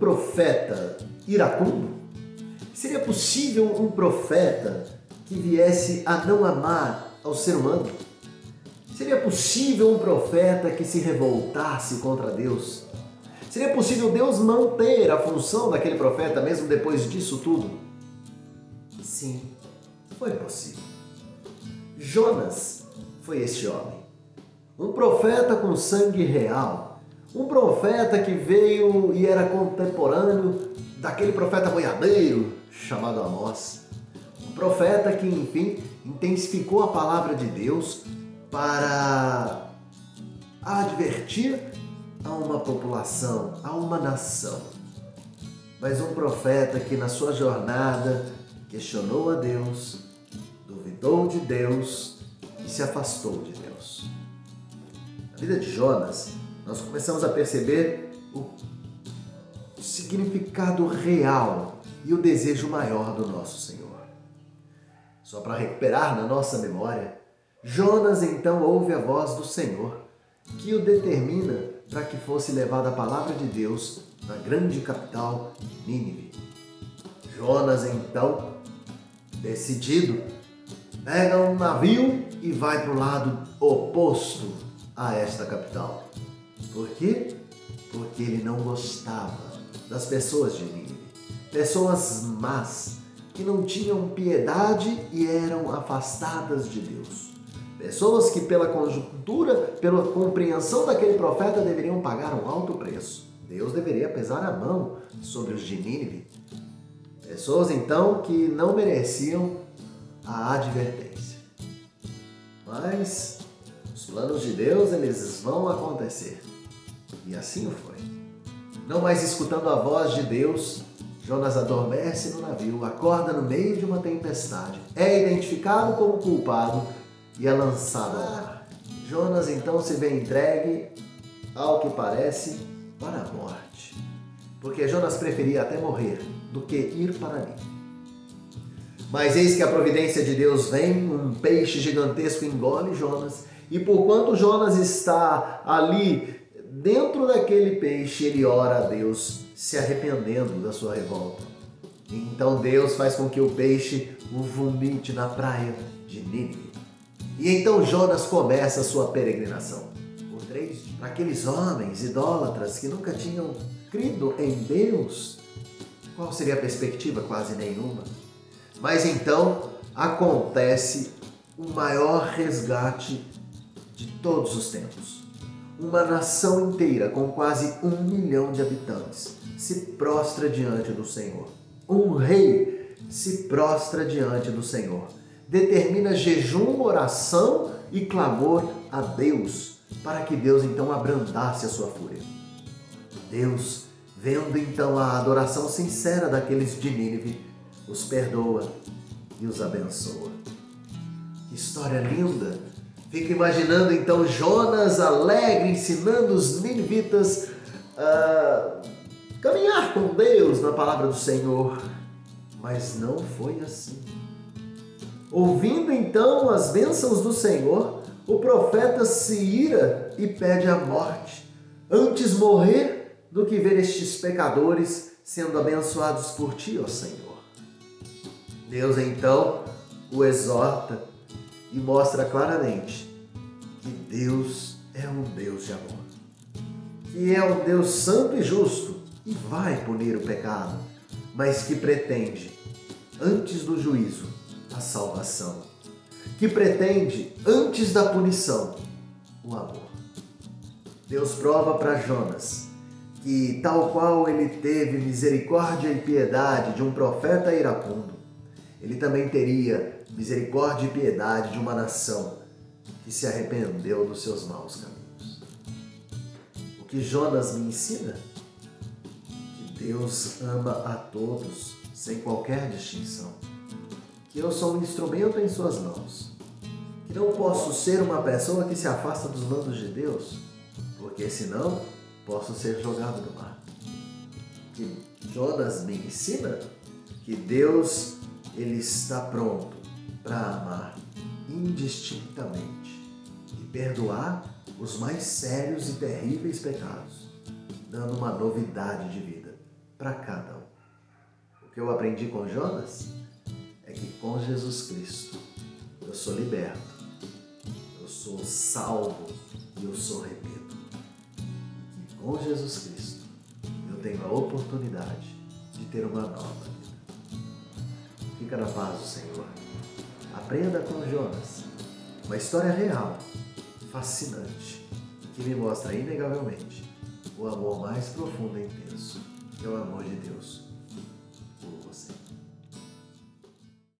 profeta iracundo? Seria possível um profeta que viesse a não amar ao ser humano? Seria possível um profeta que se revoltasse contra Deus? Seria possível Deus manter a função daquele profeta mesmo depois disso tudo? Sim, foi possível. Jonas foi este homem. Um profeta com sangue real. Um profeta que veio e era contemporâneo daquele profeta boiadeiro chamado Amós. Um profeta que, enfim, intensificou a palavra de Deus para advertir a uma população, a uma nação. Mas um profeta que na sua jornada questionou a Deus, duvidou de Deus e se afastou de Deus. Na vida de Jonas, nós começamos a perceber o significado real e o desejo maior do nosso Senhor. Só para recuperar na nossa memória, Jonas então ouve a voz do Senhor, que o determina para que fosse levada a palavra de Deus na grande capital Nínive. Jonas então, decidido, pega um navio e vai para o lado oposto a esta capital. Por quê? Porque ele não gostava das pessoas de Nínive. Pessoas más, que não tinham piedade e eram afastadas de Deus. Pessoas que, pela conjuntura, pela compreensão daquele profeta, deveriam pagar um alto preço. Deus deveria pesar a mão sobre os de Nínive. Pessoas, então, que não mereciam a advertência. Mas os planos de Deus, eles vão acontecer. E assim foi. Não mais escutando a voz de Deus, Jonas adormece no navio, acorda no meio de uma tempestade, é identificado como culpado e é lançado ao mar. Jonas então se vê entregue, ao que parece, para a morte. Porque Jonas preferia até morrer do que ir para ali. Mas eis que a providência de Deus vem, um peixe gigantesco engole Jonas, e por quanto Jonas está ali dentro daquele peixe, ele ora a Deus, se arrependendo da sua revolta. Então Deus faz com que o peixe o vomite na praia de Nínive. E então Jonas começa a sua peregrinação. Por três para aqueles homens idólatras que nunca tinham crido em Deus, qual seria a perspectiva? Quase nenhuma. Mas então acontece o maior resgate de todos os tempos. Uma nação inteira, com quase um milhão de habitantes, se prostra diante do Senhor. Um rei se prostra diante do Senhor determina jejum, oração e clamor a Deus, para que Deus então abrandasse a sua fúria. Deus, vendo então a adoração sincera daqueles de Nínive, os perdoa e os abençoa. História linda! Fica imaginando então Jonas alegre ensinando os ninivitas a caminhar com Deus na palavra do Senhor. Mas não foi assim. Ouvindo então as bênçãos do Senhor, o profeta se ira e pede a morte, antes morrer do que ver estes pecadores sendo abençoados por ti, ó Senhor. Deus então o exorta e mostra claramente que Deus é um Deus de amor, que é um Deus santo e justo e vai punir o pecado, mas que pretende, antes do juízo, a salvação, que pretende, antes da punição, o amor. Deus prova para Jonas que, tal qual ele teve misericórdia e piedade de um profeta iracundo, ele também teria misericórdia e piedade de uma nação que se arrependeu dos seus maus caminhos. O que Jonas me ensina? Que Deus ama a todos, sem qualquer distinção que eu sou um instrumento em Suas mãos, que não posso ser uma pessoa que se afasta dos mandos de Deus, porque senão posso ser jogado no mar. Que Jonas me ensina que Deus ele está pronto para amar indistintamente e perdoar os mais sérios e terríveis pecados, dando uma novidade de vida para cada um. O que eu aprendi com Jonas é que com Jesus Cristo eu sou liberto, eu sou salvo e eu sou remido. E que com Jesus Cristo eu tenho a oportunidade de ter uma nova vida. Do Senhor. Aprenda com Jonas, uma história real, fascinante, que me mostra inegavelmente o amor mais profundo e intenso, que é o amor de Deus